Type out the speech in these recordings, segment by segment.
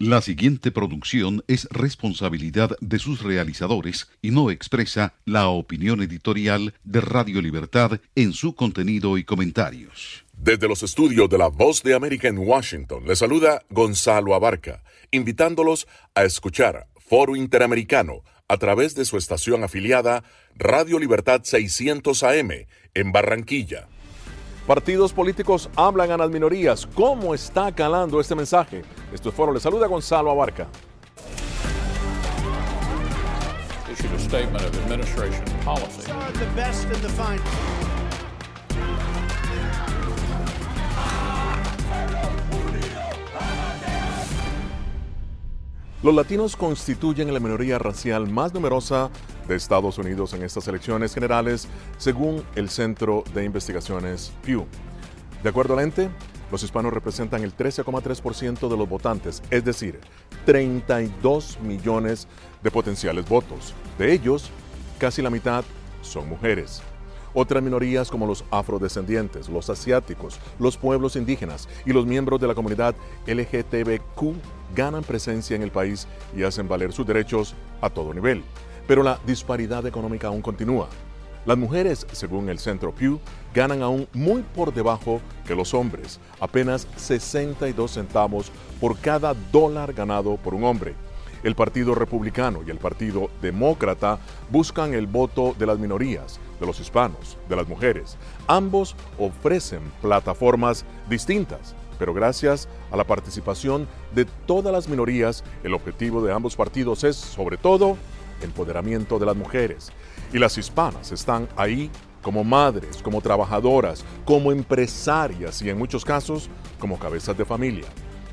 La siguiente producción es responsabilidad de sus realizadores y no expresa la opinión editorial de Radio Libertad en su contenido y comentarios. Desde los estudios de La Voz de América en Washington, le saluda Gonzalo Abarca, invitándolos a escuchar Foro Interamericano a través de su estación afiliada Radio Libertad 600 AM en Barranquilla. Partidos políticos hablan a las minorías. ¿Cómo está calando este mensaje? Esto es Foro. Le saluda Gonzalo Abarca. Los latinos constituyen la minoría racial más numerosa de Estados Unidos en estas elecciones generales, según el Centro de Investigaciones Pew. De acuerdo al ente, los hispanos representan el 13,3% de los votantes, es decir, 32 millones de potenciales votos. De ellos, casi la mitad son mujeres. Otras minorías como los afrodescendientes, los asiáticos, los pueblos indígenas y los miembros de la comunidad LGTBQ ganan presencia en el país y hacen valer sus derechos a todo nivel. Pero la disparidad económica aún continúa. Las mujeres, según el Centro Pew, ganan aún muy por debajo que los hombres, apenas 62 centavos por cada dólar ganado por un hombre. El Partido Republicano y el Partido Demócrata buscan el voto de las minorías, de los hispanos, de las mujeres. Ambos ofrecen plataformas distintas, pero gracias a la participación de todas las minorías, el objetivo de ambos partidos es, sobre todo, empoderamiento de las mujeres. Y las hispanas están ahí como madres, como trabajadoras, como empresarias y en muchos casos como cabezas de familia.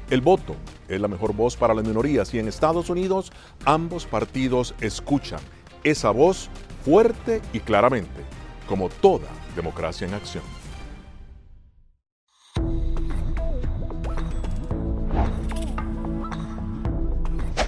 El voto es la mejor voz para las minorías y en Estados Unidos ambos partidos escuchan esa voz fuerte y claramente, como toda democracia en acción.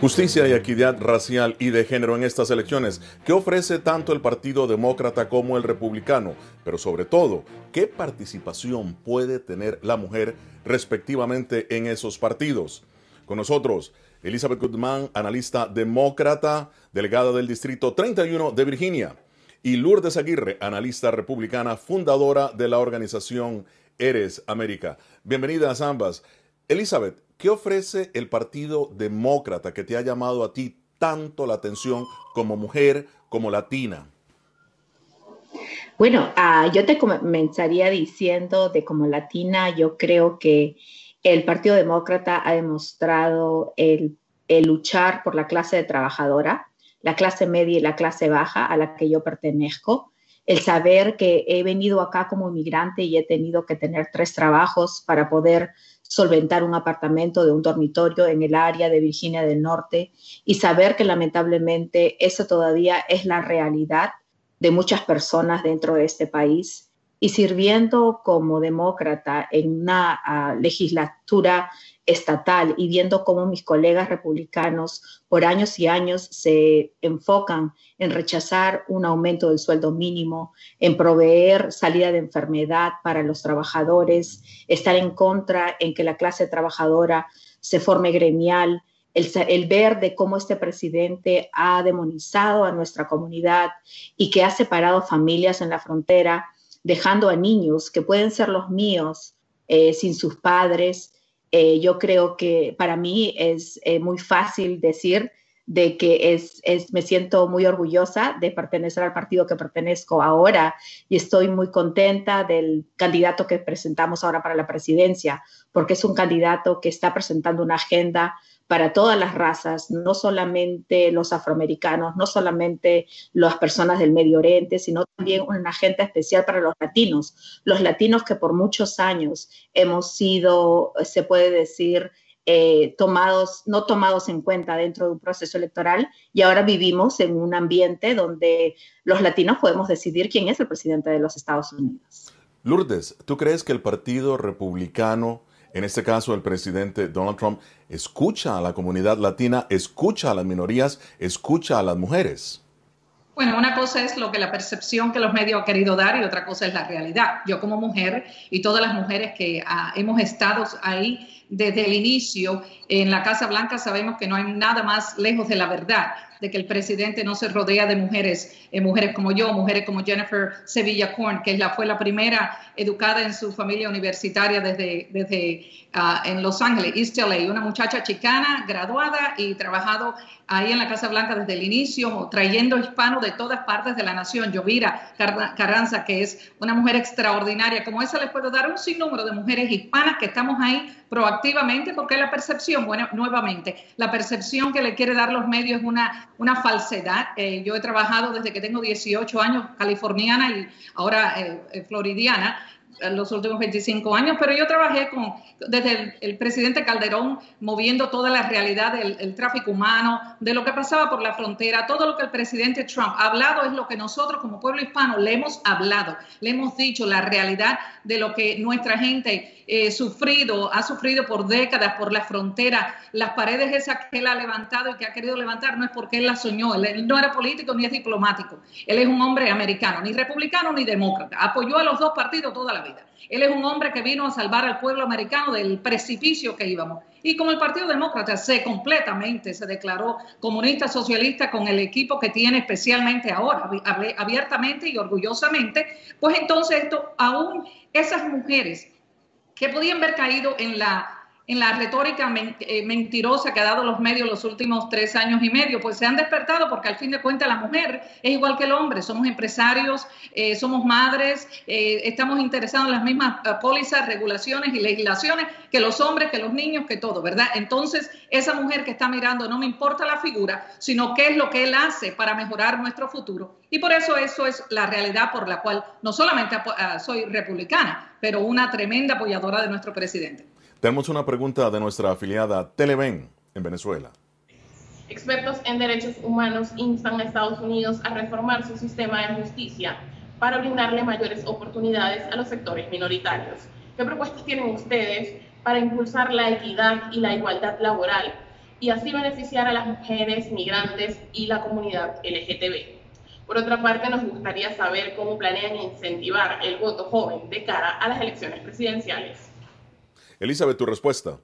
Justicia y equidad racial y de género en estas elecciones. ¿Qué ofrece tanto el Partido Demócrata como el Republicano? Pero sobre todo, ¿qué participación puede tener la mujer respectivamente en esos partidos? Con nosotros, Elizabeth Goodman, analista demócrata, delegada del Distrito 31 de Virginia, y Lourdes Aguirre, analista republicana, fundadora de la organización Eres América. Bienvenidas ambas. Elizabeth, ¿Qué ofrece el Partido Demócrata que te ha llamado a ti tanto la atención como mujer, como latina? Bueno, ah, yo te comenzaría diciendo de como latina, yo creo que el Partido Demócrata ha demostrado el, el luchar por la clase trabajadora, la clase media y la clase baja a la que yo pertenezco, el saber que he venido acá como inmigrante y he tenido que tener tres trabajos para poder solventar un apartamento de un dormitorio en el área de Virginia del Norte y saber que lamentablemente eso todavía es la realidad de muchas personas dentro de este país y sirviendo como demócrata en una ah, legislatura estatal y viendo cómo mis colegas republicanos por años y años se enfocan en rechazar un aumento del sueldo mínimo, en proveer salida de enfermedad para los trabajadores, estar en contra en que la clase trabajadora se forme gremial, el, ver de cómo este presidente ha demonizado a nuestra comunidad y que ha separado familias en la frontera, dejando a niños que pueden ser los míos eh, sin sus padres, eh, yo creo que para mí es eh, muy fácil decir de que es, es, me siento muy orgullosa de pertenecer al partido que pertenezco ahora y estoy muy contenta del candidato que presentamos ahora para la presidencia, porque es un candidato que está presentando una agenda para todas las razas, no solamente los afroamericanos, no solamente las personas del Medio Oriente, sino también una agenda especial para los latinos, los latinos que por muchos años hemos sido, se puede decir, eh, tomados, no tomados en cuenta dentro de un proceso electoral y ahora vivimos en un ambiente donde los latinos podemos decidir quién es el presidente de los Estados Unidos. Lourdes, ¿tú crees que el Partido Republicano en este caso el presidente Donald Trump, escucha a la comunidad latina, escucha a las minorías, escucha a las mujeres. Bueno, una cosa es lo que la percepción que los medios han querido dar y otra cosa es la realidad. Yo como mujer y todas las mujeres que ah, hemos estado ahí desde el inicio en la Casa Blanca sabemos que no hay nada más lejos de la verdad de que el presidente no se rodea de mujeres, eh, mujeres como yo, mujeres como Jennifer Sevilla Korn, que la, fue la primera educada en su familia universitaria desde, desde uh, en Los Ángeles, East LA, una muchacha chicana, graduada y trabajado ahí en la Casa Blanca desde el inicio, trayendo hispanos de todas partes de la nación. Yovira Carranza, que es una mujer extraordinaria, como esa les puedo dar un sinnúmero de mujeres hispanas que estamos ahí proactivamente, porque la percepción, bueno, nuevamente, la percepción que le quiere dar los medios es una, una falsedad. Eh, yo he trabajado desde que tengo 18 años, californiana y ahora eh, eh, los últimos 25 años, pero yo trabajé con, desde el, presidente Calderón moviendo toda la realidad del tráfico humano, de lo que pasaba por la frontera, todo lo que el presidente Trump ha hablado es lo que nosotros como pueblo hispano le hemos hablado, le hemos dicho la realidad de lo que nuestra gente eh, sufrido, ha sufrido por décadas por la frontera, las paredes esas que él ha levantado y que ha querido levantar no es porque él las soñó, él no era político ni es diplomático, él es un hombre americano, ni republicano ni demócrata, apoyó a los dos partidos toda la vida. Él es un hombre que vino a salvar al pueblo americano del precipicio que íbamos. Y como el Partido Demócrata se completamente se declaró comunista socialista con el equipo que tiene especialmente ahora, abiertamente y orgullosamente, pues entonces esto, aún esas mujeres que podían haber caído en la en la retórica eh, mentirosa que ha dado los medios los últimos tres años y medio, pues se han despertado porque al fin de cuentas la mujer es igual que el hombre, somos empresarios, eh, somos madres, eh, estamos interesados en las mismas pólizas, regulaciones y legislaciones que los hombres, que los niños, que todo, ¿verdad? Entonces, esa mujer que está mirando no me importa la figura, sino qué es lo que él hace para mejorar nuestro futuro. Y por eso eso es la realidad por la cual no solamente ah, soy republicana, pero una tremenda apoyadora de nuestro presidente. Tenemos una pregunta de nuestra afiliada Televen en Venezuela. Expertos en derechos humanos instan a Estados Unidos a reformar su sistema de justicia para brindarle mayores oportunidades a los sectores minoritarios. ¿Qué propuestas tienen ustedes para impulsar la equidad y la igualdad laboral y así beneficiar a las mujeres, migrantes y la comunidad LGTB? Por otra parte, nos gustaría saber cómo planean incentivar el voto joven de cara a las elecciones presidenciales. Elizabeth, tu respuesta.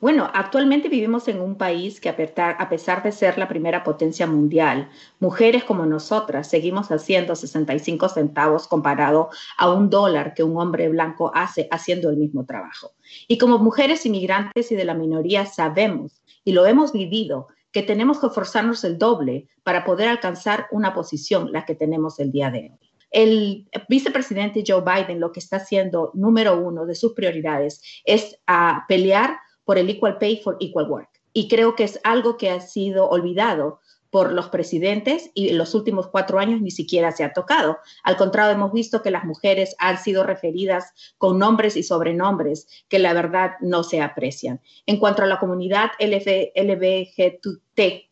Bueno, actualmente vivimos en un país que a pesar de ser la primera potencia mundial, mujeres como nosotras seguimos haciendo 65 centavos comparado a un dólar que un hombre blanco hace haciendo el mismo trabajo. Y como mujeres inmigrantes y de la minoría sabemos y lo hemos vivido que tenemos que esforzarnos el doble para poder alcanzar una posición, la que tenemos el día de hoy. El vicepresidente Joe Biden lo que está haciendo, número uno de sus prioridades, es a pelear por el Equal Pay for Equal Work. Y creo que es algo que ha sido olvidado por los presidentes y en los últimos cuatro años ni siquiera se ha tocado. Al contrario, hemos visto que las mujeres han sido referidas con nombres y sobrenombres que la verdad no se aprecian. En cuanto a la comunidad LBGT,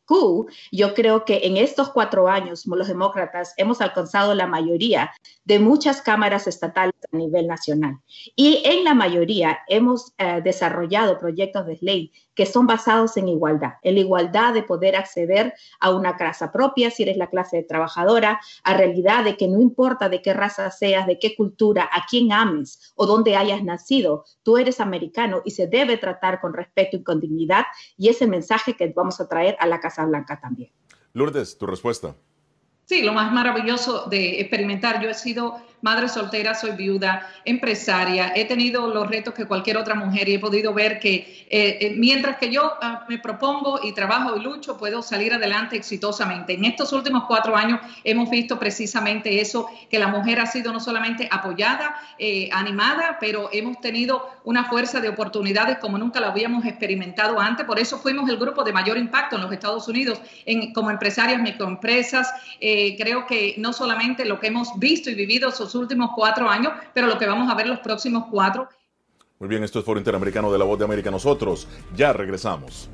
yo creo que en estos cuatro años los demócratas hemos alcanzado la mayoría de muchas cámaras estatales a nivel nacional. Y en la mayoría hemos eh, desarrollado proyectos de ley que son basados en igualdad, en la igualdad de poder acceder a una casa propia si eres la clase trabajadora, a realidad de que no importa de qué raza seas, de qué cultura, a quién ames o dónde hayas nacido, tú eres americano y se debe tratar con respeto y con dignidad y ese mensaje que vamos a traer a la Casa Blanca también. Lourdes, tu respuesta. Sí, lo más maravilloso de experimentar. Yo he sido madre soltera, soy viuda, empresaria, he tenido los retos que cualquier otra mujer y he podido ver que eh, eh, mientras que yo ah, me propongo y trabajo y lucho, puedo salir adelante exitosamente. En estos últimos cuatro años hemos visto precisamente eso, que la mujer ha sido no solamente apoyada, eh, animada, pero hemos tenido una fuerza de oportunidades como nunca la habíamos experimentado antes. Por eso fuimos el grupo de mayor impacto en los Estados Unidos en, como empresarias, microempresas. creo que no solamente lo que hemos visto y vivido últimos cuatro años, pero lo que vamos a ver los próximos cuatro. Muy bien, esto es Foro Interamericano de la Voz de América. Nosotros ya regresamos.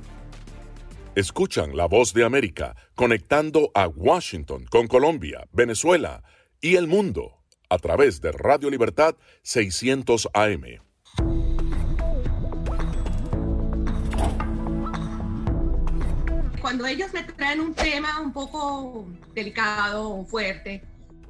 Escuchan la Voz de América conectando a Washington con Colombia, Venezuela y el mundo a través de Radio Libertad 600 AM. Cuando ellos me traen un tema un poco delicado o fuerte,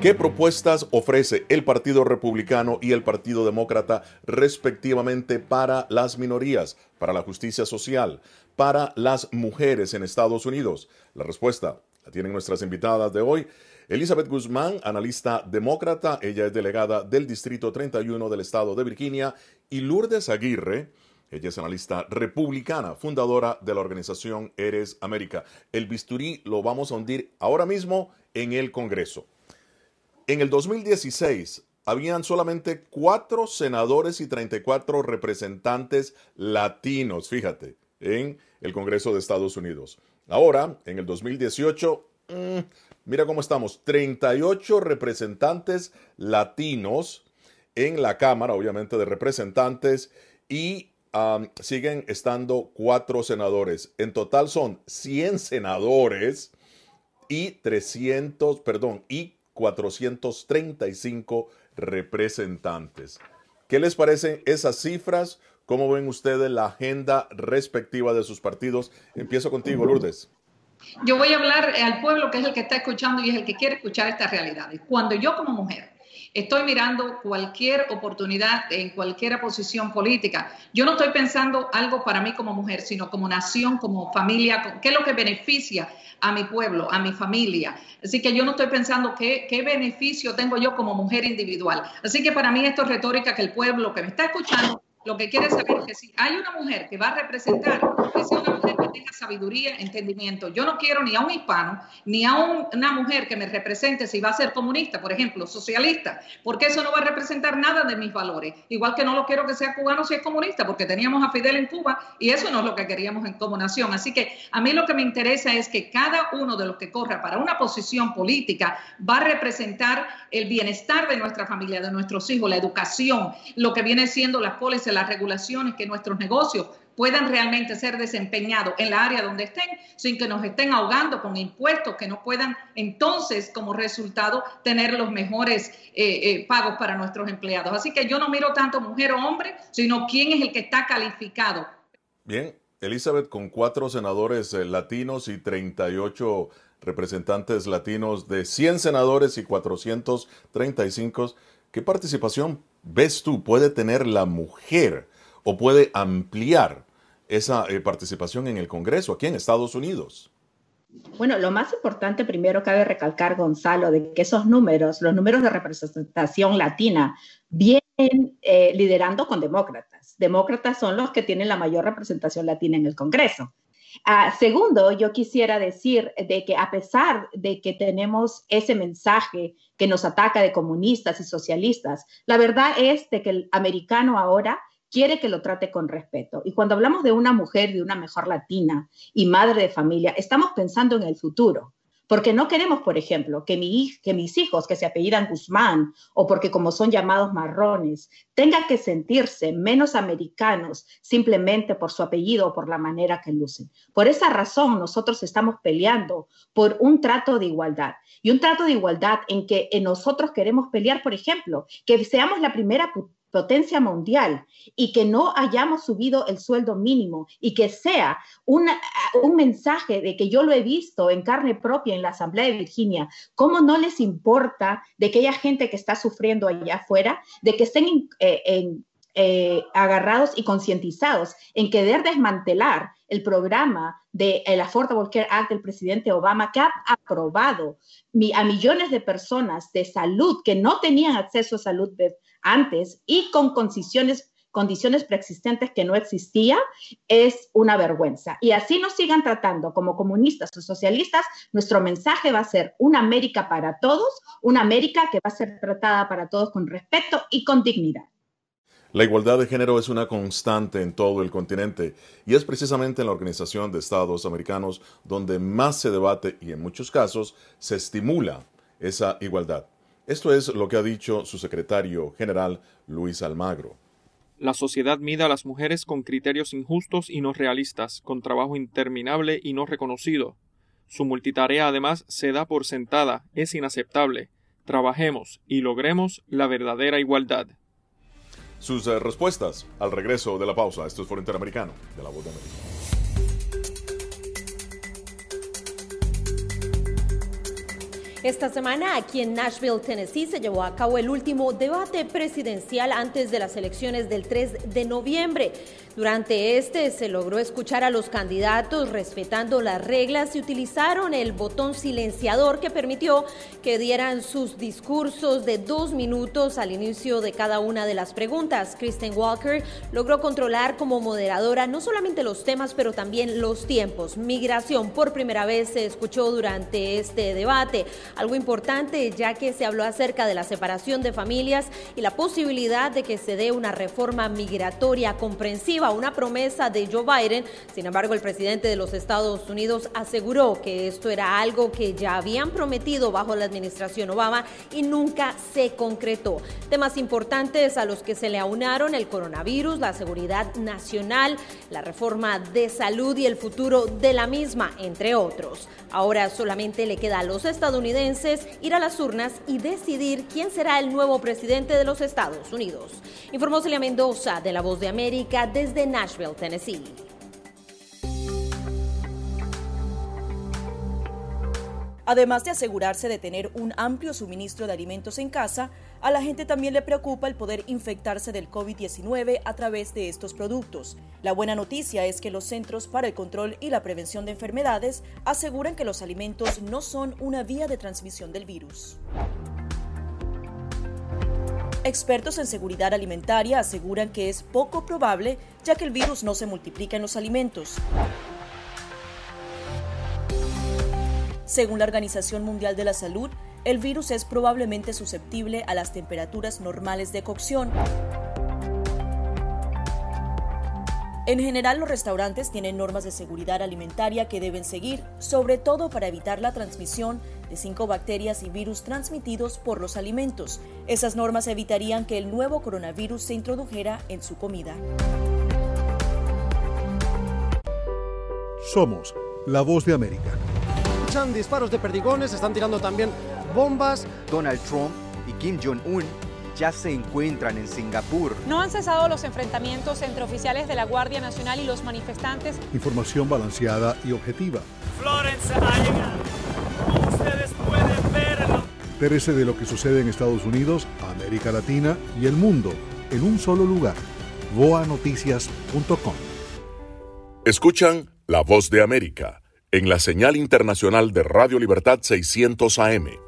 ¿Qué propuestas ofrece el Partido Republicano y el Partido Demócrata respectivamente para las minorías, para la justicia social, para las mujeres en Estados Unidos? La respuesta la tienen nuestras invitadas de hoy. Elizabeth Guzmán, analista demócrata, ella es delegada del Distrito 31 del Estado de Virginia, y Lourdes Aguirre, ella es analista republicana, fundadora de la organización Eres América. El bisturí lo vamos a hundir ahora mismo en el Congreso. En el 2016 habían solamente cuatro senadores y 34 representantes latinos, fíjate, en el Congreso de Estados Unidos. Ahora, en el 2018, mm, mira cómo estamos, 38 representantes latinos en la Cámara, obviamente, de Representantes y siguen estando cuatro senadores. En total son 100 senadores y 300, perdón, y 435 representantes. ¿Qué les parecen esas cifras ¿Cómo ven ustedes la agenda respectiva de sus partidos? Empiezo contigo, Lourdes. Yo voy a hablar al pueblo que es el que está escuchando y es el que quiere escuchar estas realidades. Cuando yo como mujer estoy mirando cualquier oportunidad en cualquier posición política, yo no estoy pensando algo para mí como mujer, sino como nación, como familia, qué es lo que beneficia a mi pueblo, a mi familia. Así que yo no estoy pensando qué, qué beneficio tengo yo como mujer individual. Así que para mí esto es retórica que el pueblo que me está escuchando lo que quiere saber es que si hay una mujer que va a representar, que sea una mujer que tenga sabiduría, entendimiento. Yo no quiero ni a un hispano, ni a una mujer que me represente si va a ser comunista, por ejemplo, socialista, porque eso no va a representar nada de mis valores. Igual que no lo quiero que sea cubano si es comunista, porque teníamos a Fidel en Cuba y eso no es lo que queríamos en como nación. Así que a mí lo que me interesa es que cada uno de los que corra para una posición política va a representar el bienestar de nuestra familia, de nuestros hijos, la educación, lo que viene siendo las pólizas, las regulaciones, que nuestros negocios puedan realmente ser desempeñados en la área donde estén, sin que nos estén ahogando con impuestos, que no puedan entonces como resultado tener los mejores eh, eh, pagos para nuestros empleados. Así que yo no miro tanto mujer o hombre, sino quién es el que está calificado. Bien, Elizabeth, con cuatro senadores eh, latinos y 38 representantes latinos de 100 senadores y 435, ¿qué participación ves tú puede tener la mujer o puede ampliar esa eh, participación en el Congreso aquí en Estados Unidos? Bueno, lo más importante primero cabe recalcar, Gonzalo, de que esos números, los números de representación latina, vienen eh, liderando con demócratas. Demócratas son los que tienen la mayor representación latina en el Congreso. Ah, segundo, yo quisiera decir de que a pesar de que tenemos ese mensaje que nos ataca de comunistas y socialistas, la verdad es de que el americano ahora quiere que lo trate con respeto. Y cuando hablamos de una mujer, de una mejor latina y madre de familia, estamos pensando en el futuro. Porque no queremos, por ejemplo, que, mi, que mis hijos que se apellidan Guzmán o porque como son llamados marrones, tengan que sentirse menos americanos simplemente por su apellido o por la manera que lucen. Por esa razón nosotros estamos peleando por un trato de igualdad y un trato de igualdad en que nosotros queremos pelear, por ejemplo, que seamos la primera potencia mundial y que no hayamos subido el sueldo mínimo y que sea un mensaje de que yo lo he visto en carne propia en la Asamblea de Virginia, cómo no les importa de aquella gente que está sufriendo allá afuera, de que estén eh, eh, agarrados y concientizados en querer desmantelar el programa del el Affordable Care Act del presidente Obama, que ha aprobado a millones de personas de salud que no tenían acceso a salud antes y con condiciones preexistentes que no existía, es una vergüenza. Y así nos sigan tratando como comunistas o socialistas, nuestro mensaje va a ser una América para todos, una América que va a ser tratada para todos con respeto y con dignidad. La igualdad de género es una constante en todo el continente y es precisamente en la Organización de Estados Americanos donde más se debate y en muchos casos se estimula esa igualdad. Esto es lo que ha dicho su secretario general Luis Almagro. La sociedad mide a las mujeres con criterios injustos y no realistas, con trabajo interminable y no reconocido. Su multitarea además se da por sentada, es inaceptable. Trabajemos y logremos la verdadera igualdad. Sus eh, respuestas al regreso de la pausa. Esto es Foro Interamericano de la Voz de América. Esta semana aquí en Nashville, Tennessee, se llevó a cabo el último debate presidencial antes de las elecciones del 3 de noviembre. Durante este se logró escuchar a los candidatos respetando las reglas y utilizaron el botón silenciador que permitió que dieran sus discursos de dos minutos al inicio de cada una de las preguntas. Kristen Walker logró controlar como moderadora no solamente los temas, pero también los tiempos. Migración por primera vez se escuchó durante este debate, algo importante ya que se habló acerca de la separación de familias y la posibilidad de que se dé una reforma migratoria comprensiva a una promesa de Joe Biden. Sin embargo, el presidente de los Estados Unidos aseguró que esto era algo que ya habían prometido bajo la administración Obama y nunca se concretó. Temas importantes a los que se le aunaron el coronavirus, la seguridad nacional, la reforma de salud y el futuro de la misma, entre otros. Ahora solamente le queda a los estadounidenses ir a las urnas y decidir quién será el nuevo presidente de los Estados Unidos. Informó Celia Mendoza de La Voz de América desde Nashville, Tennessee. Además de asegurarse de tener un amplio suministro de alimentos en casa, a la gente también le preocupa el poder infectarse del COVID-19 a través de estos productos. La buena noticia es que los Centros para el Control y la Prevención de Enfermedades aseguran que los alimentos no son una vía de transmisión del virus. Expertos en seguridad alimentaria aseguran que es poco probable ya que el virus no se multiplica en los alimentos. Según la Organización Mundial de la Salud, el virus es probablemente susceptible a las temperaturas normales de cocción. En general, los restaurantes tienen normas de seguridad alimentaria que deben seguir, sobre todo para evitar la transmisión de cinco bacterias y virus transmitidos por los alimentos. Esas normas evitarían que el nuevo coronavirus se introdujera en su comida. Somos la voz de América escuchan disparos de perdigones, están tirando también bombas. Donald Trump y Kim Jong-un ya se encuentran en Singapur. No han cesado los enfrentamientos entre oficiales de la Guardia Nacional y los manifestantes. Información balanceada y objetiva. Florence ha llegado. ustedes pueden verlo. Terese de lo que sucede en Estados Unidos, América Latina y el mundo en un solo lugar. boanoticias.com. Escuchan La Voz de América en la señal internacional de Radio Libertad 600 AM.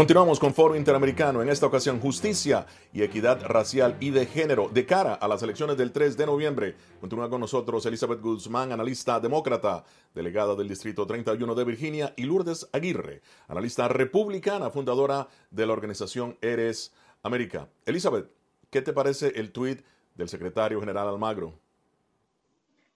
Continuamos con Foro Interamericano, en esta ocasión justicia y equidad racial y de género de cara a las elecciones del 3 de noviembre. Continúa con nosotros Elizabeth Guzmán, analista demócrata, delegada del Distrito 31 de Virginia, y Lourdes Aguirre, analista republicana, fundadora de la organización Eres América. Elizabeth, ¿qué te parece el tuit del secretario general Almagro?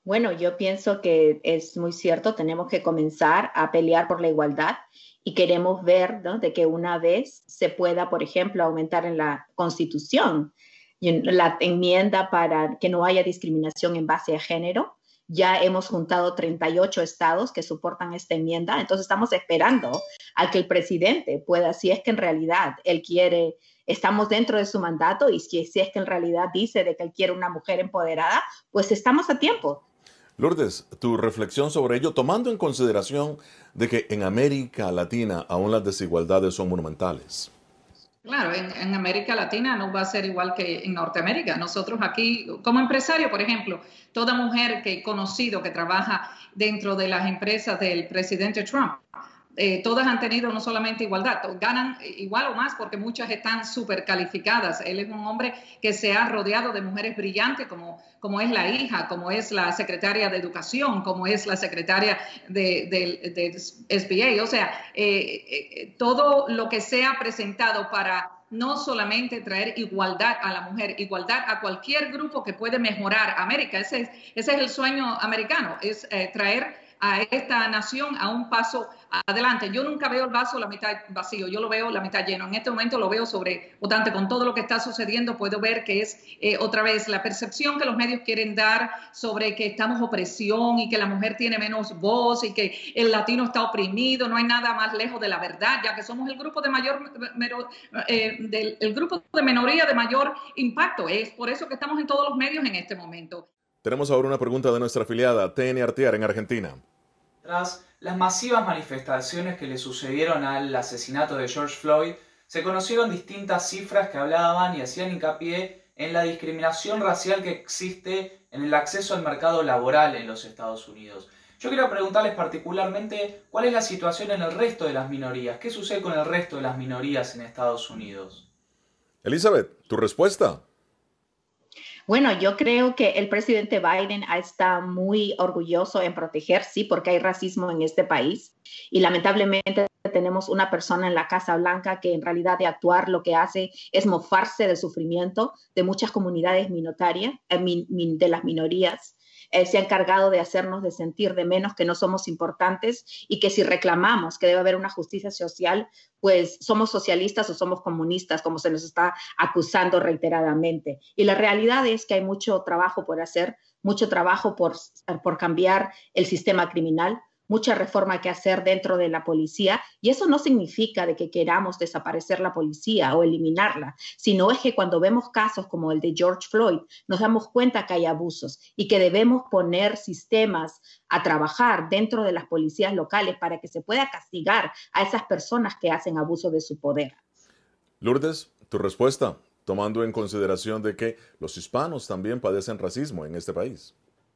Bueno, yo pienso que es muy cierto, tenemos que comenzar a pelear por la igualdad y queremos ver de que una vez se pueda, por ejemplo, aumentar en la Constitución la enmienda para que no haya discriminación en base a género. Ya hemos juntado 38 estados que soportan esta enmienda, entonces estamos esperando a que el presidente pueda, si es que en realidad él quiere, estamos dentro de su mandato y si, si es que en realidad dice de que él quiere una mujer empoderada, pues estamos a tiempo Lourdes, tu reflexión sobre ello, tomando en consideración de que en América Latina aún las desigualdades son monumentales. Claro, en, América Latina no va a ser igual que en Norteamérica. Nosotros aquí, como empresario, por ejemplo, toda mujer que he conocido que trabaja dentro de las empresas del presidente Trump, eh, todas han tenido no solamente igualdad, ganan igual o más porque muchas están súper calificadas. Él es un hombre que se ha rodeado de mujeres brillantes como, como es la hija, como es la secretaria de educación, como es la secretaria de, de, SBA. O sea, eh, eh, todo lo que sea presentado para no solamente traer igualdad a la mujer, igualdad a cualquier grupo que puede mejorar América. Ese es, ese es el sueño americano, es traer a esta nación a un paso adelante. Yo nunca veo el vaso la mitad vacío, yo lo veo la mitad lleno. En este momento lo veo sobrevotante. Con todo lo que está sucediendo, puedo ver que es eh, otra vez la percepción que los medios quieren dar sobre que estamos opresión y que la mujer tiene menos voz y que el latino está oprimido. No hay nada más lejos de la verdad, ya que somos el grupo de mayor, eh, el grupo de minoría de mayor impacto. Es por eso que estamos en todos los medios en este momento. Tenemos ahora una pregunta de nuestra afiliada, TN Artear, en Argentina. Tras las masivas manifestaciones que le sucedieron al asesinato de George Floyd, se conocieron distintas cifras que hablaban y hacían hincapié en la discriminación racial que existe en el acceso al mercado laboral en los Estados Unidos. Yo quiero preguntarles particularmente cuál es la situación en el resto de las minorías. ¿Qué sucede con el resto de las minorías en Estados Unidos? Elizabeth, tu respuesta. Bueno, yo creo que el presidente Biden está muy orgulloso en proteger, sí, porque hay racismo en este país. Y lamentablemente tenemos una persona en la Casa Blanca que en realidad de actuar lo que hace es mofarse del sufrimiento de muchas comunidades minotarias, eh, de las minorías eh, se ha encargado de hacernos de sentir de menos que no somos importantes y que si reclamamos que debe haber una justicia social, pues somos socialistas o somos comunistas, como se nos está acusando reiteradamente. Y la realidad es que hay mucho trabajo por hacer, mucho trabajo por, por cambiar el sistema criminal, mucha reforma que hacer dentro de la policía y eso no significa de que queramos desaparecer la policía o eliminarla, sino es que cuando vemos casos como el de George Floyd nos damos cuenta que hay abusos y que debemos poner sistemas a trabajar dentro de las policías locales para que se pueda castigar a esas personas que hacen abuso de su poder. Lourdes, tu respuesta, tomando en consideración de que los hispanos también padecen racismo en este país.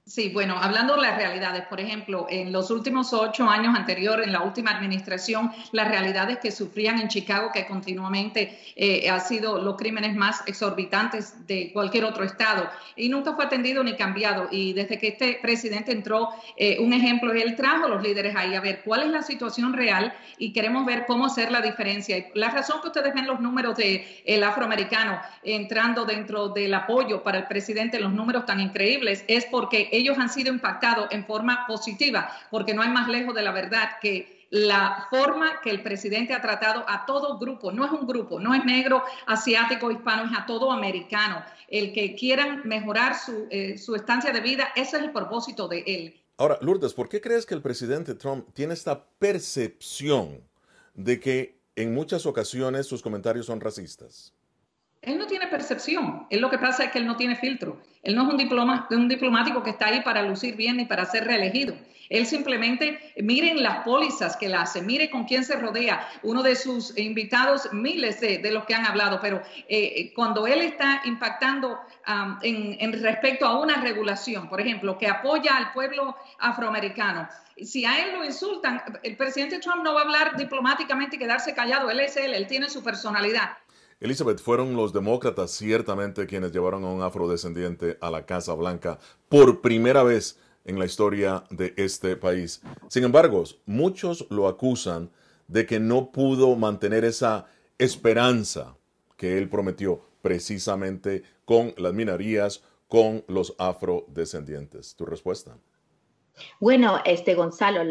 Sí, bueno, hablando de las realidades, por ejemplo, en los últimos ocho años anteriores, en la última administración, las realidades que sufrían en Chicago, que continuamente eh, ha sido los crímenes más exorbitantes de cualquier otro estado, y nunca fue atendido ni cambiado. Y desde que este presidente entró, eh, un ejemplo, él trajo a los líderes ahí a ver cuál es la situación real y queremos ver cómo hacer la diferencia. Y la razón que ustedes ven los números del el afroamericano entrando dentro del apoyo para el presidente, los números tan increíbles, es porque ellos han sido impactados en forma positiva, porque no hay más lejos de la verdad que la forma que el presidente ha tratado a todo grupo, no es un grupo, no es negro, asiático, hispano, es a todo americano. El que quieran mejorar su, eh, su estancia de vida, ese es el propósito de él. Ahora, Lourdes, ¿por qué crees que el presidente Trump tiene esta percepción de que en muchas ocasiones sus comentarios son racistas? Él no tiene percepción. Él lo que pasa es que él no tiene filtro. Él no es un, diplomático que está ahí para lucir bien ni para ser reelegido. Él simplemente, miren las pólizas que él hace, mire con quién se rodea. Uno de sus invitados, miles de, los que han hablado, pero eh, cuando él está impactando en, en respecto a una regulación, por ejemplo, que apoya al pueblo afroamericano, si a él lo insultan, el presidente Trump no va a hablar diplomáticamente y quedarse callado. Él es él, él tiene su personalidad. Elizabeth, fueron los demócratas ciertamente quienes llevaron a un afrodescendiente a la Casa Blanca por primera vez en la historia de este país. Sin embargo, muchos lo acusan de que no pudo mantener esa esperanza que él prometió precisamente con las minorías, con los afrodescendientes. ¿Tu respuesta? Bueno, este Gonzalo,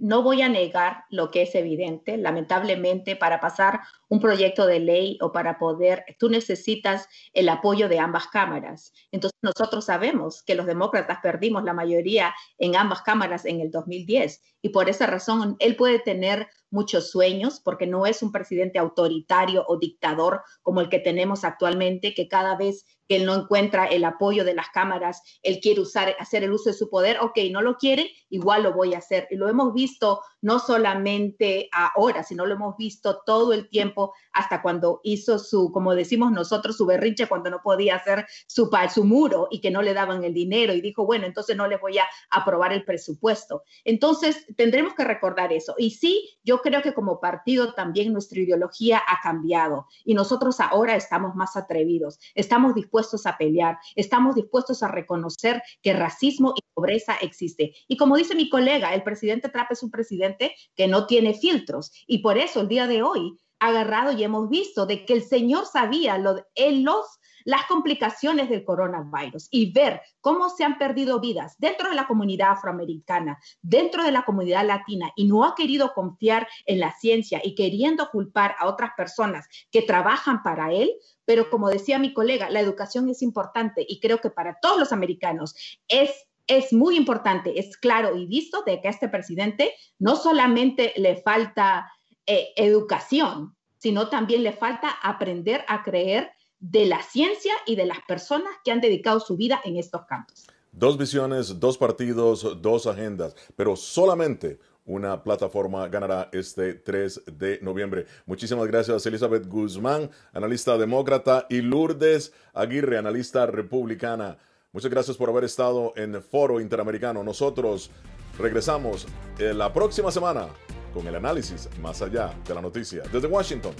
no voy a negar lo que es evidente. Lamentablemente, para pasar un proyecto de ley o para poder, tú necesitas el apoyo de ambas cámaras. Entonces, nosotros sabemos que los demócratas perdimos la mayoría en ambas cámaras en el 2010 y por esa razón él puede tener muchos sueños porque no es un presidente autoritario o dictador como el que tenemos actualmente, que cada vez que él no encuentra el apoyo de las cámaras, él quiere usar, hacer el uso de su poder, ok, no lo quiere, igual lo voy a hacer. Y lo hemos visto no solamente ahora, sino lo hemos visto todo el tiempo hasta cuando hizo su, como decimos nosotros, su berrinche cuando no podía hacer su, su muro y que no le daban el dinero y dijo, bueno, entonces no le voy a aprobar el presupuesto. Entonces, tendremos que recordar eso. Y sí, yo creo que como partido también nuestra ideología ha cambiado y nosotros ahora estamos más atrevidos, estamos dispuestos a pelear, estamos dispuestos a reconocer que racismo y pobreza existe. Y como dice mi colega, el presidente Trump es un presidente que no tiene filtros y por eso el día de hoy agarrado y hemos visto de que el Señor sabía lo, en los las complicaciones del coronavirus y ver cómo se han perdido vidas dentro de la comunidad afroamericana, dentro de la comunidad latina y no ha querido confiar en la ciencia y queriendo culpar a otras personas que trabajan para él, pero como decía mi colega, la educación es importante y creo que para todos los americanos es es muy importante, es claro y visto de que a este presidente no solamente le falta eh, educación, sino también le falta aprender a creer de la ciencia y de las personas que han dedicado su vida en estos campos. Dos visiones, dos partidos, dos agendas, pero solamente una plataforma ganará este 3 de noviembre. Muchísimas gracias Elizabeth Guzmán, analista demócrata, y Lourdes Aguirre, analista republicana. Muchas gracias por haber estado en Foro Interamericano. Nosotros regresamos eh, la próxima semana con el análisis más allá de la noticia. Desde Washington,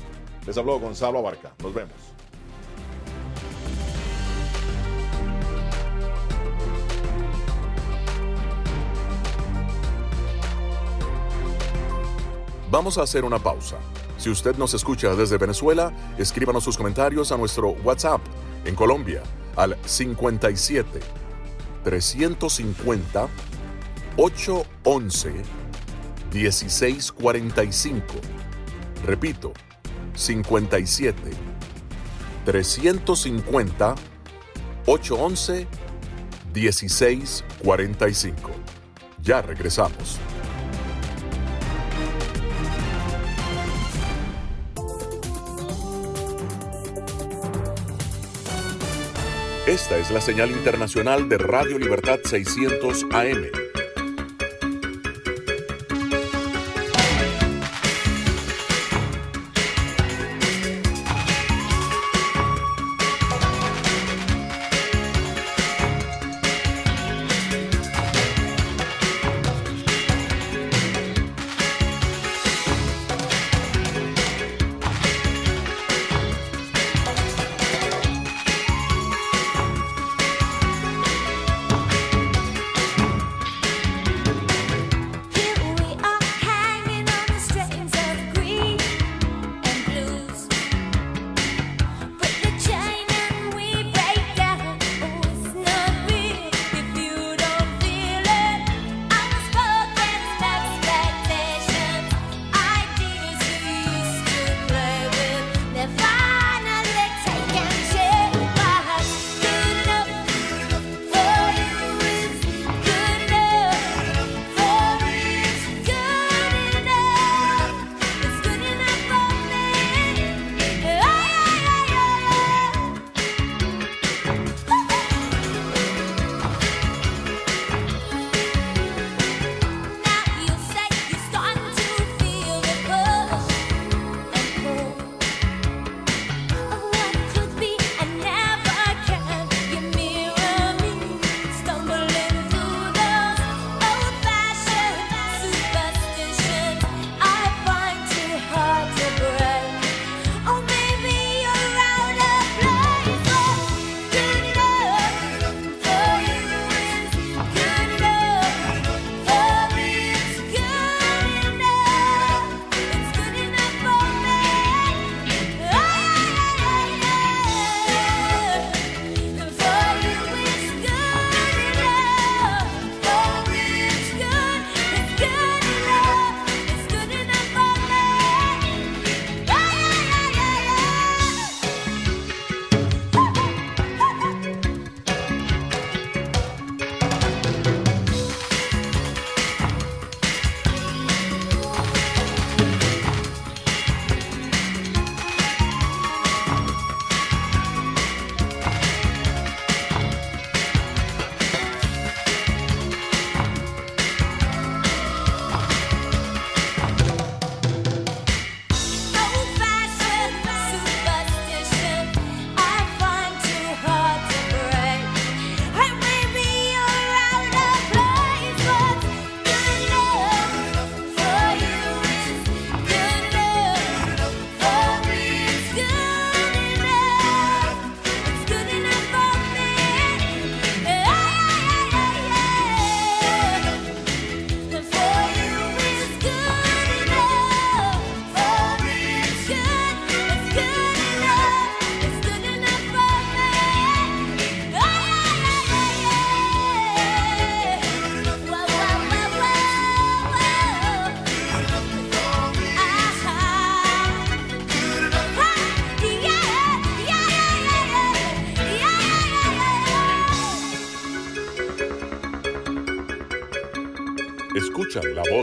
les habló Gonzalo Abarca. Nos vemos. Vamos a hacer una pausa. Si usted nos escucha desde Venezuela, escríbanos sus comentarios a nuestro WhatsApp en Colombia al 57 350 811 1645. Repito, 57 350 811 1645. Ya regresamos. Esta es la señal internacional de Radio Libertad 600 AM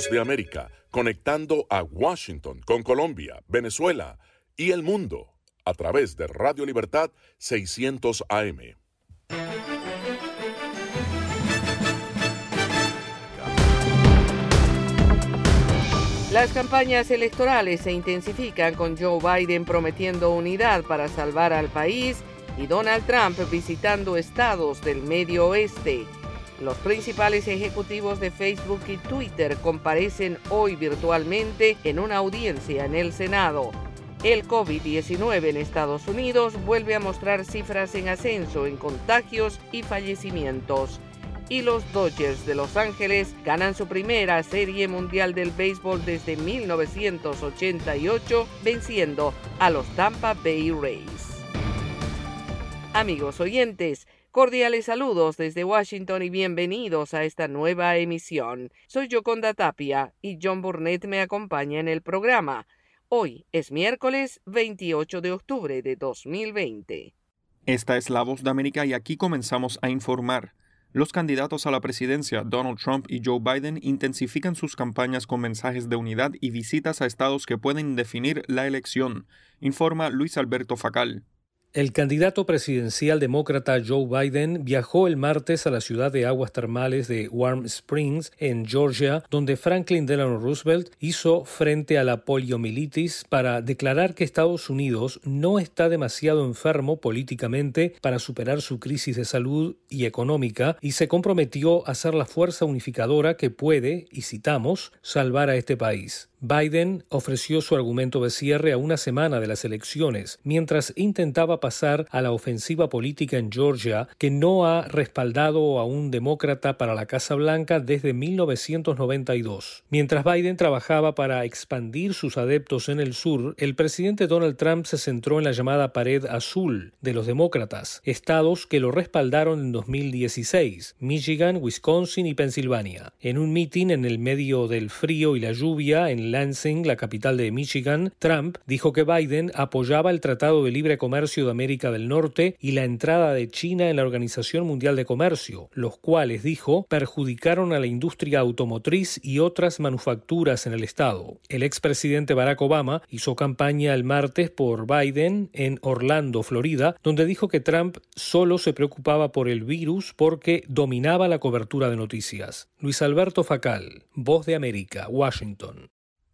De América, conectando a Washington con Colombia, Venezuela y el mundo a través de Radio Libertad 600 AM. Las campañas electorales se intensifican con Joe Biden prometiendo unidad para salvar al país y Donald Trump visitando estados del medio oeste. Los principales ejecutivos de Facebook y Twitter comparecen hoy virtualmente en una audiencia en el Senado. El COVID-19 en Estados Unidos vuelve a mostrar cifras en ascenso en contagios y fallecimientos y los Dodgers de Los Ángeles ganan su primera serie mundial del béisbol desde 1988, venciendo a los Tampa Bay Rays. Amigos oyentes, cordiales saludos desde Washington y bienvenidos a esta nueva emisión. Soy Yoconda Tapia y John Burnett me acompaña en el programa. Hoy es miércoles 28 de octubre de 2020. Esta es la voz de América y aquí comenzamos a informar. Los candidatos a la presidencia, Donald Trump y Joe Biden, intensifican sus campañas con mensajes de unidad y visitas a estados que pueden definir la elección, informa Luis Alberto Facal. El candidato presidencial demócrata Joe Biden viajó el martes a la ciudad de aguas termales de Warm Springs, en Georgia, donde Franklin Delano Roosevelt hizo frente a la poliomielitis para declarar que Estados Unidos no está demasiado enfermo políticamente para superar su crisis de salud y económica y se comprometió a ser la fuerza unificadora que puede, y citamos, salvar a este país. Biden ofreció su argumento de cierre a una semana de las elecciones, mientras intentaba pasar a la ofensiva política en Georgia, que no ha respaldado a un demócrata para la Casa Blanca desde 1992. Mientras Biden trabajaba para expandir sus adeptos en el sur, el presidente Donald Trump se centró en la llamada pared azul de los demócratas, estados que lo respaldaron en 2016, Michigan, Wisconsin y Pensilvania. En un mitin en el medio del frío y la lluvia en Lansing, la capital de Michigan, Trump dijo que Biden apoyaba el Tratado de Libre Comercio América del Norte y la entrada de China en la Organización Mundial de Comercio, los cuales, dijo, perjudicaron a la industria automotriz y otras manufacturas en el estado. El expresidente Barack Obama hizo campaña el martes por Biden en Orlando, Florida, donde dijo que Trump solo se preocupaba por el virus porque dominaba la cobertura de noticias. Luis Alberto Facal, Voz de América, Washington.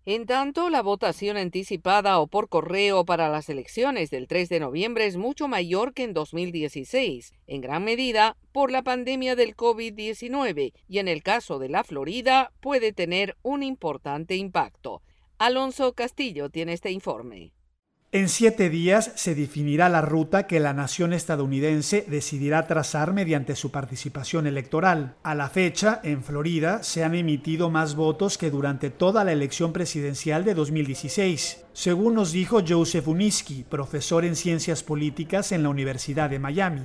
En tanto, la votación anticipada o por correo para las elecciones del 3 de noviembre es mucho mayor que en 2016, en gran medida por la pandemia del COVID-19 y en el caso de la Florida puede tener un importante impacto. Alonso Castillo tiene este informe. En siete días se definirá la ruta que la nación estadounidense decidirá trazar mediante su participación electoral. A la fecha, en Florida, se han emitido más votos que durante toda la elección presidencial de 2016, según nos dijo Joseph Uniski, profesor en ciencias políticas en la Universidad de Miami.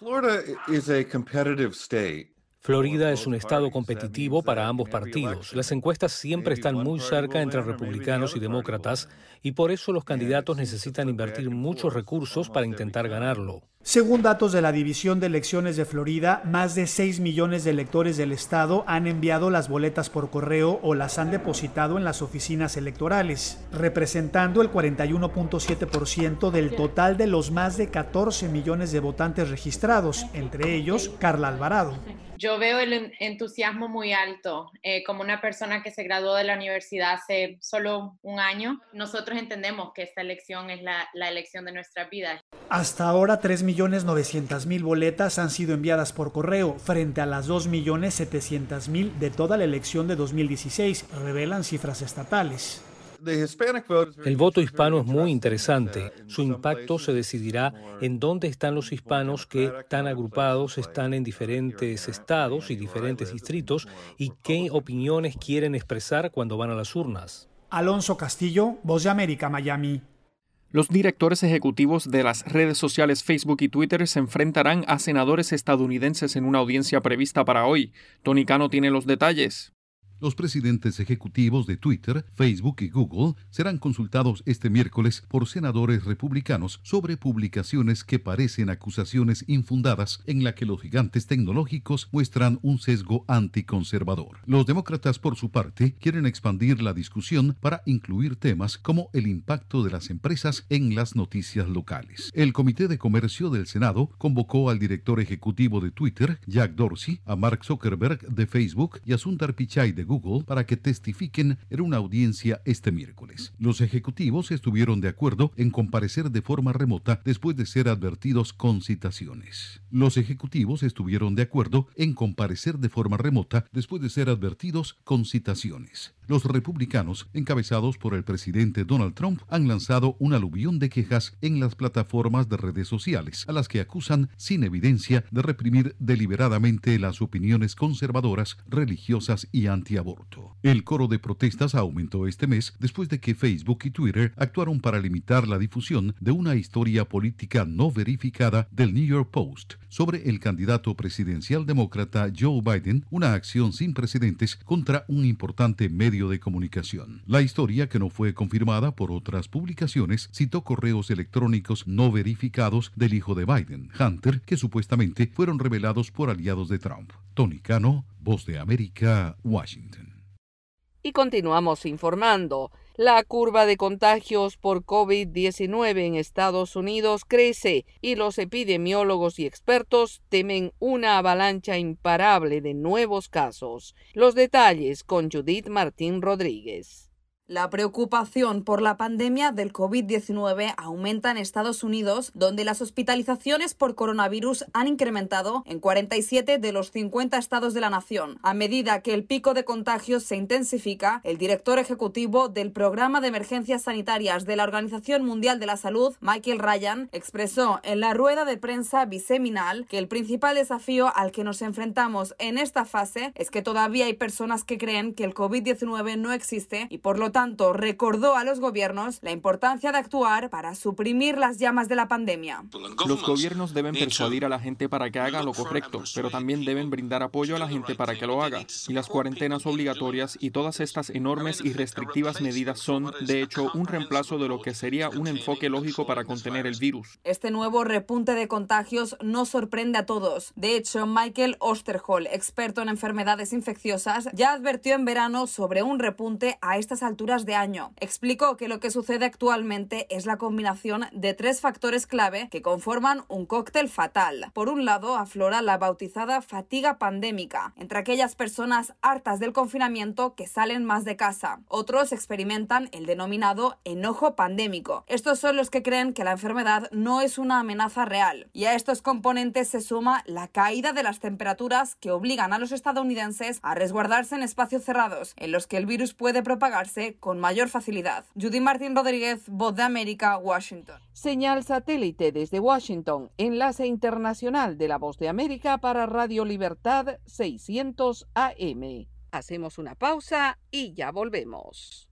Florida is a competitive state. Florida es un estado competitivo para ambos partidos. Las encuestas siempre están muy cerca entre republicanos y demócratas y por eso los candidatos necesitan invertir muchos recursos para intentar ganarlo. Según datos de la División de Elecciones de Florida, más de 6 millones de electores del estado han enviado las boletas por correo o las han depositado en las oficinas electorales, representando el 41.7% del total de los más de 14 millones de votantes registrados, entre ellos Carla Alvarado. Yo veo el entusiasmo muy alto. Eh, como una persona que se graduó de la universidad hace solo un año, nosotros entendemos que esta elección es la, la elección de nuestra vida. Hasta ahora, 3.900.000 boletas han sido enviadas por correo, frente a las 2.700.000 de toda la elección de 2016, revelan cifras estatales. El voto hispano es muy interesante. Su impacto se decidirá en dónde están los hispanos que tan agrupados están en diferentes estados y diferentes distritos y qué opiniones quieren expresar cuando van a las urnas. Alonso Castillo, Voz de América, Miami. Los directores ejecutivos de las redes sociales Facebook y Twitter se enfrentarán a senadores estadounidenses en una audiencia prevista para hoy. Tony Cano tiene los detalles. Los presidentes ejecutivos de Twitter, Facebook y Google serán consultados este miércoles por senadores republicanos sobre publicaciones que parecen acusaciones infundadas en la que los gigantes tecnológicos muestran un sesgo anticonservador. Los demócratas, por su parte, quieren expandir la discusión para incluir temas como el impacto de las empresas en las noticias locales. El Comité de Comercio del Senado convocó al director ejecutivo de Twitter, Jack Dorsey, a Mark Zuckerberg de Facebook y a Sundar Pichai de Google para que testifiquen en una audiencia este miércoles. Los ejecutivos estuvieron de acuerdo en comparecer de forma remota después de ser advertidos con citaciones. Los ejecutivos estuvieron de acuerdo en comparecer de forma remota después de ser advertidos con citaciones. Los republicanos, encabezados por el presidente Donald Trump, han lanzado un aluvión de quejas en las plataformas de redes sociales, a las que acusan sin evidencia de reprimir deliberadamente las opiniones conservadoras, religiosas y antiaborto. El coro de protestas aumentó este mes después de que Facebook y Twitter actuaron para limitar la difusión de una historia política no verificada del New York Post sobre el candidato presidencial demócrata Joe Biden, una acción sin precedentes contra un importante medio de comunicación. La historia, que no fue confirmada por otras publicaciones, citó correos electrónicos no verificados del hijo de Biden, Hunter, que supuestamente fueron revelados por aliados de Trump. Tony Cano, Voz de América, Washington. Y continuamos informando. La curva de contagios por COVID-19 en Estados Unidos crece y los epidemiólogos y expertos temen una avalancha imparable de nuevos casos. Los detalles con Judith Martín Rodríguez. La preocupación por la pandemia del COVID-19 aumenta en Estados Unidos, donde las hospitalizaciones por coronavirus han incrementado en 47 de los 50 estados de la nación. A medida que el pico de contagios se intensifica, el director ejecutivo del Programa de Emergencias Sanitarias de la Organización Mundial de la Salud, Michael Ryan, expresó en la rueda de prensa biseminal que el principal desafío al que nos enfrentamos en esta fase es que todavía hay personas que creen que el COVID-19 no existe y por lo tanto tanto, recordó a los gobiernos la importancia de actuar para suprimir las llamas de la pandemia. Los gobiernos deben persuadir a la gente para que haga lo correcto, pero también deben brindar apoyo a la gente para que lo haga. Y las cuarentenas obligatorias y todas estas enormes y restrictivas medidas son, de hecho, un reemplazo de lo que sería un enfoque lógico para contener el virus. Este nuevo repunte de contagios no sorprende a todos. De hecho, Michael Osterhol, experto en enfermedades infecciosas, ya advirtió en verano sobre un repunte a estas alturas de año. Explicó que lo que sucede actualmente es la combinación de tres factores clave que conforman un cóctel fatal. Por un lado, aflora la bautizada fatiga pandémica entre aquellas personas hartas del confinamiento que salen más de casa. Otros experimentan el denominado enojo pandémico. Estos son los que creen que la enfermedad no es una amenaza real. Y a estos componentes se suma la caída de las temperaturas que obligan a los estadounidenses a resguardarse en espacios cerrados, en los que el virus puede propagarse con mayor facilidad. Judy Martín Rodríguez, Voz de América, Washington. Señal satélite desde Washington, enlace internacional de la Voz de América para Radio Libertad 600 AM. Hacemos una pausa y ya volvemos.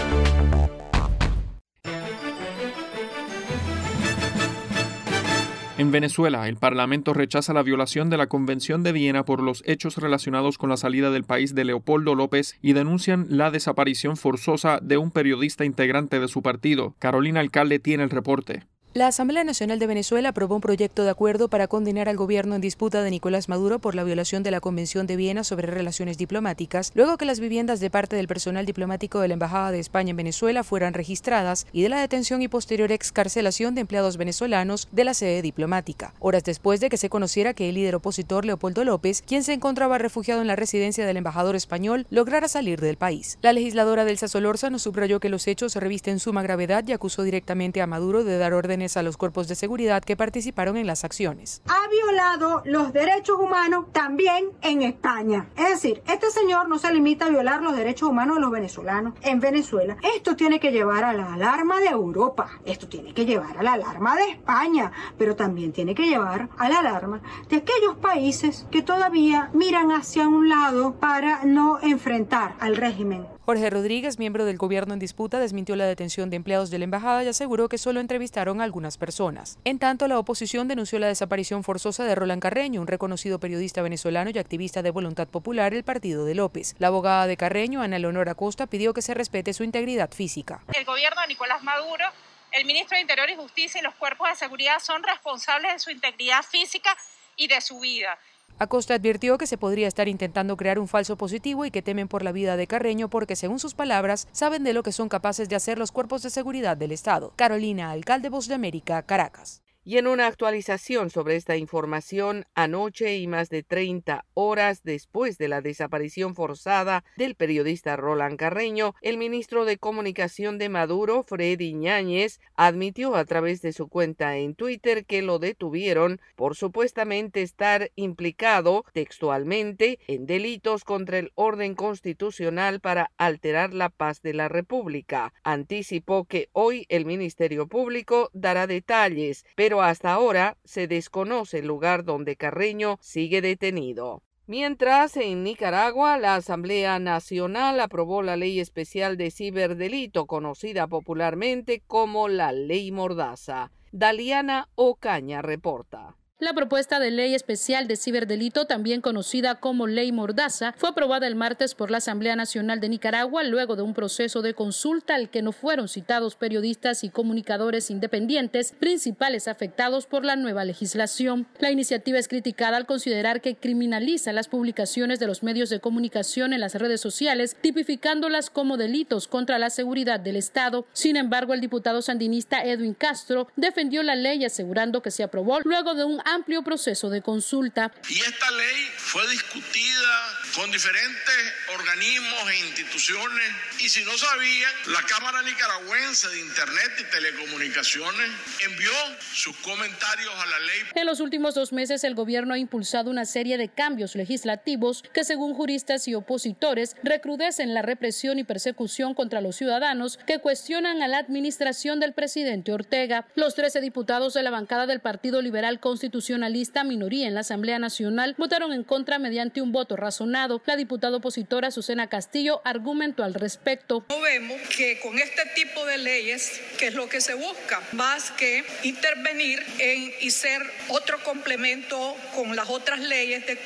En Venezuela, el Parlamento rechaza la violación de la Convención de Viena por los hechos relacionados con la salida del país de Leopoldo López y denuncian la desaparición forzosa de un periodista integrante de su partido. Carolina Alcalde tiene el reporte. La Asamblea Nacional de Venezuela aprobó un proyecto de acuerdo para condenar al gobierno en disputa de Nicolás Maduro por la violación de la Convención de Viena sobre relaciones diplomáticas, luego que las viviendas de parte del personal diplomático de la Embajada de España en Venezuela fueran registradas y de la detención y posterior excarcelación de empleados venezolanos de la sede diplomática, horas después de que se conociera que el líder opositor Leopoldo López, quien se encontraba refugiado en la residencia del embajador español, lograra salir del país. La legisladora del Solórzano subrayó que los hechos revisten suma gravedad y acusó directamente a Maduro de dar órdenes a los cuerpos de seguridad que participaron en las acciones. Ha violado los derechos humanos también en España. Es decir, este señor no se limita a violar los derechos humanos de los venezolanos en Venezuela. Esto tiene que llevar a la alarma de Europa, esto tiene que llevar a la alarma de España, pero también tiene que llevar a la alarma de aquellos países que todavía miran hacia un lado para no enfrentar al régimen. Jorge Rodríguez, miembro del gobierno en disputa, desmintió la detención de empleados de la embajada y aseguró que solo entrevistaron a algunas personas. En tanto, la oposición denunció la desaparición forzosa de Roland Carreño, un reconocido periodista venezolano y activista de Voluntad Popular, el partido de López. La abogada de Carreño, Ana Leonor Acosta, pidió que se respete su integridad física. El gobierno de Nicolás Maduro, el ministro de Interior y Justicia y los cuerpos de seguridad son responsables de su integridad física y de su vida. Acosta advirtió que se podría estar intentando crear un falso positivo y que temen por la vida de Carreño porque, según sus palabras, saben de lo que son capaces de hacer los cuerpos de seguridad del Estado. Carolina, alcalde Voz de América, Caracas. Y en una actualización sobre esta información, anoche y más de 30 horas después de la desaparición forzada del periodista Roland Carreño, el ministro de Comunicación de Maduro, Freddy Ñáñez, admitió a través de su cuenta en Twitter que lo detuvieron por supuestamente estar implicado textualmente en delitos contra el orden constitucional para alterar la paz de la República. Anticipó que hoy el Ministerio Público dará detalles, pero pero hasta ahora se desconoce el lugar donde Carreño sigue detenido. Mientras, en Nicaragua, la Asamblea Nacional aprobó la ley especial de ciberdelito, conocida popularmente como la Ley Mordaza. Daliana Ocaña reporta. La propuesta de ley especial de ciberdelito, también conocida como Ley Mordaza, fue aprobada el martes por la Asamblea Nacional de Nicaragua luego de un proceso de consulta al que no fueron citados periodistas y comunicadores independientes, principales afectados por la nueva legislación. La iniciativa es criticada al considerar que criminaliza las publicaciones de los medios de comunicación en las redes sociales, tipificándolas como delitos contra la seguridad del Estado. Sin embargo, el diputado sandinista Edwin Castro defendió la ley asegurando que se aprobó luego de un amplio proceso de consulta. Y esta ley fue discutida con diferentes organismos e instituciones y si no sabían, la Cámara Nicaragüense de Internet y Telecomunicaciones envió sus comentarios a la ley. En los últimos dos meses el gobierno ha impulsado una serie de cambios legislativos que según juristas y opositores recrudecen la represión y persecución contra los ciudadanos que cuestionan a la administración del presidente Ortega. Los 13 diputados de la bancada del Partido Liberal Constitucionalista, minoría en la Asamblea Nacional, votaron en contra mediante un voto razonable la diputada opositora Susana Castillo argumentó al respecto. No vemos que con este tipo de leyes, que es lo que se busca, más que intervenir en y ser otro complemento con las otras leyes de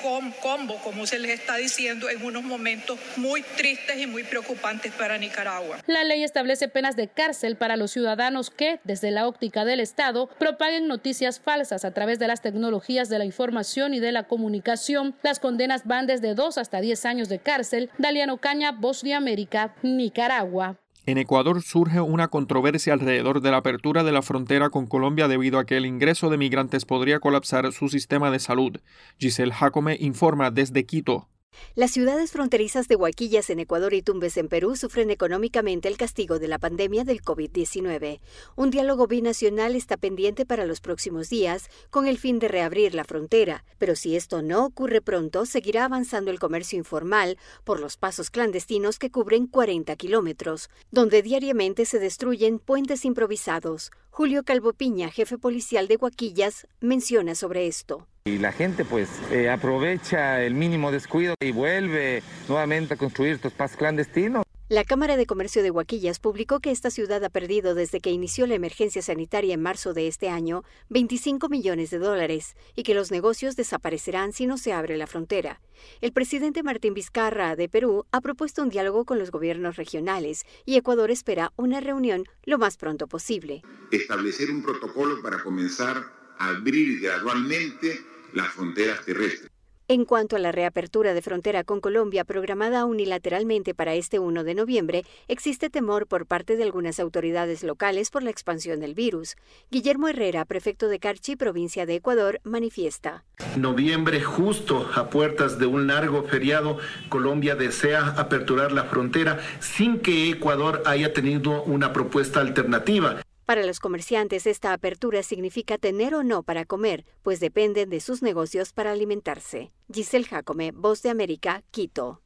combo, como se les está diciendo en unos momentos muy tristes y muy preocupantes para Nicaragua. La ley establece penas de cárcel para los ciudadanos que, desde la óptica del Estado, propaguen noticias falsas a través de las tecnologías de la información y de la comunicación. Las condenas van desde dos a hasta 10 años de cárcel. Daliano Caña, Voz de América, Nicaragua. En Ecuador surge una controversia alrededor de la apertura de la frontera con Colombia debido a que el ingreso de migrantes podría colapsar su sistema de salud. Giselle Jacome informa desde Quito. Las ciudades fronterizas de Huaquillas en Ecuador y Tumbes en Perú sufren económicamente el castigo de la pandemia del COVID-19. Un diálogo binacional está pendiente para los próximos días con el fin de reabrir la frontera, pero si esto no ocurre pronto, seguirá avanzando el comercio informal por los pasos clandestinos que cubren 40 kilómetros, donde diariamente se destruyen puentes improvisados. Julio Calvopiña, jefe policial de Huaquillas, menciona sobre esto. Y la gente pues eh, aprovecha el mínimo descuido y vuelve nuevamente a construir estos pasos clandestinos. La Cámara de Comercio de Huaquillas publicó que esta ciudad ha perdido desde que inició la emergencia sanitaria en marzo de este año 25 millones de dólares y que los negocios desaparecerán si no se abre la frontera. El presidente Martín Vizcarra de Perú ha propuesto un diálogo con los gobiernos regionales y Ecuador espera una reunión lo más pronto posible. Establecer un protocolo para comenzar a abrir gradualmente las fronteras terrestres. En cuanto a la reapertura de frontera con Colombia programada unilateralmente para este 1 de noviembre, existe temor por parte de algunas autoridades locales por la expansión del virus. Guillermo Herrera, prefecto de Carchi, provincia de Ecuador, manifiesta. Noviembre justo a puertas de un largo feriado, Colombia desea aperturar la frontera sin que Ecuador haya tenido una propuesta alternativa. Para los comerciantes, esta apertura significa tener o no para comer, pues dependen de sus negocios para alimentarse. Giselle Jacome, Voz de América, Quito.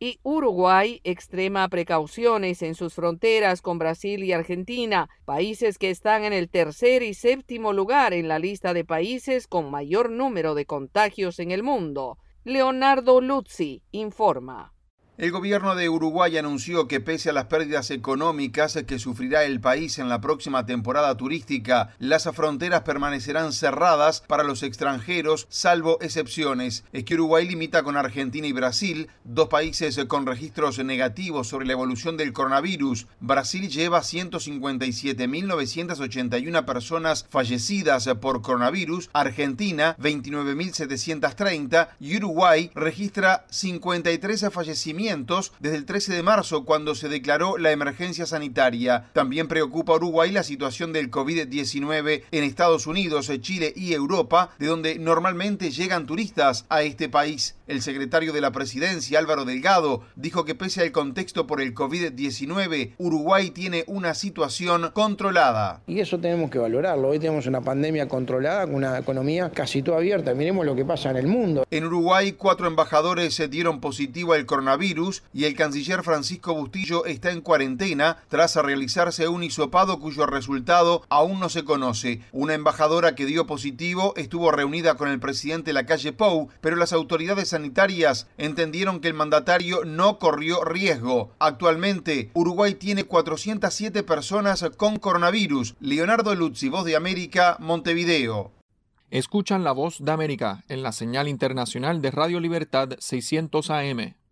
Y Uruguay extrema precauciones en sus fronteras con Brasil y Argentina, países que están en el tercer y séptimo lugar en la lista de países con mayor número de contagios en el mundo. Leonardo Luzzi informa. El gobierno de Uruguay anunció que pese a las pérdidas económicas que sufrirá el país en la próxima temporada turística, las fronteras permanecerán cerradas para los extranjeros, salvo excepciones. Es que Uruguay limita con Argentina y Brasil, dos países con registros negativos sobre la evolución del coronavirus. Brasil lleva 157.981 personas fallecidas por coronavirus, Argentina 29.730 y Uruguay registra 53 fallecimientos desde el 13 de marzo cuando se declaró la emergencia sanitaria. También preocupa a Uruguay la situación del COVID-19 en Estados Unidos, Chile y Europa, de donde normalmente llegan turistas a este país. El secretario de la presidencia, Álvaro Delgado, dijo que pese al contexto por el COVID-19, Uruguay tiene una situación controlada. Y eso tenemos que valorarlo. Hoy tenemos una pandemia controlada con una economía casi toda abierta. Miremos lo que pasa en el mundo. En Uruguay, cuatro embajadores se dieron positivo al coronavirus y el canciller Francisco Bustillo está en cuarentena tras realizarse un hisopado cuyo resultado aún no se conoce. Una embajadora que dio positivo estuvo reunida con el presidente de la calle Pou, pero las autoridades sanitarias entendieron que el mandatario no corrió riesgo. Actualmente, Uruguay tiene 407 personas con coronavirus. Leonardo Luzzi, Voz de América, Montevideo. Escuchan la voz de América en la señal internacional de Radio Libertad 600 AM.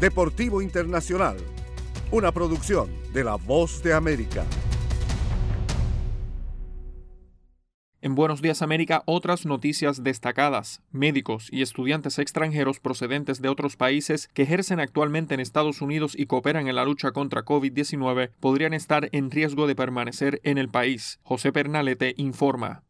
Deportivo Internacional, una producción de La Voz de América. En Buenos Días América, otras noticias destacadas. Médicos y estudiantes extranjeros procedentes de otros países que ejercen actualmente en Estados Unidos y cooperan en la lucha contra COVID-19 podrían estar en riesgo de permanecer en el país. José Pernalete informa.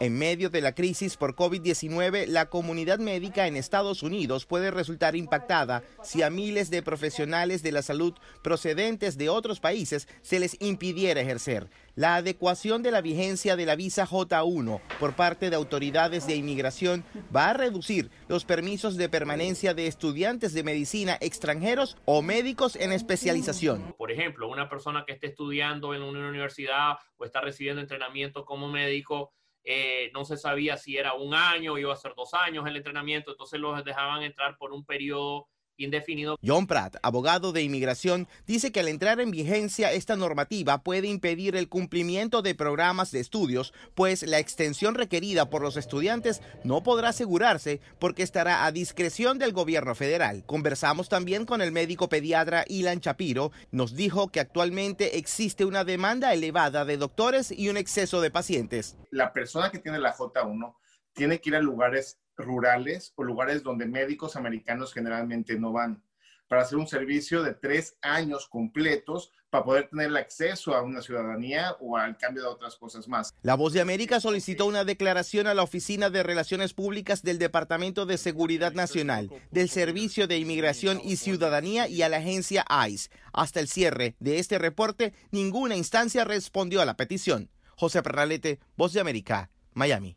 En medio de la crisis por COVID-19, la comunidad médica en Estados Unidos puede resultar impactada si a miles de profesionales de la salud procedentes de otros países se les impidiera ejercer. La adecuación de la vigencia de la visa J1 por parte de autoridades de inmigración va a reducir los permisos de permanencia de estudiantes de medicina extranjeros o médicos en especialización. Por ejemplo, una persona que esté estudiando en una universidad o está recibiendo entrenamiento como médico, eh, no se sabía si era un año o iba a ser dos años el entrenamiento, entonces los dejaban entrar por un periodo indefinido. John Pratt, abogado de inmigración, dice que al entrar en vigencia esta normativa puede impedir el cumplimiento de programas de estudios, pues la extensión requerida por los estudiantes no podrá asegurarse porque estará a discreción del gobierno federal. Conversamos también con el médico pediatra Ilan Chapiro, nos dijo que actualmente existe una demanda elevada de doctores y un exceso de pacientes. La persona que tiene la J1 tiene que ir a lugares rurales o lugares donde médicos americanos generalmente no van, para hacer un servicio de tres años completos para poder tener el acceso a una ciudadanía o al cambio de otras cosas más. La Voz de América solicitó una declaración a la Oficina de Relaciones Públicas del Departamento de Seguridad Nacional, del Servicio de Inmigración y Ciudadanía y a la agencia ICE. Hasta el cierre de este reporte, ninguna instancia respondió a la petición. José Perralete, Voz de América, Miami.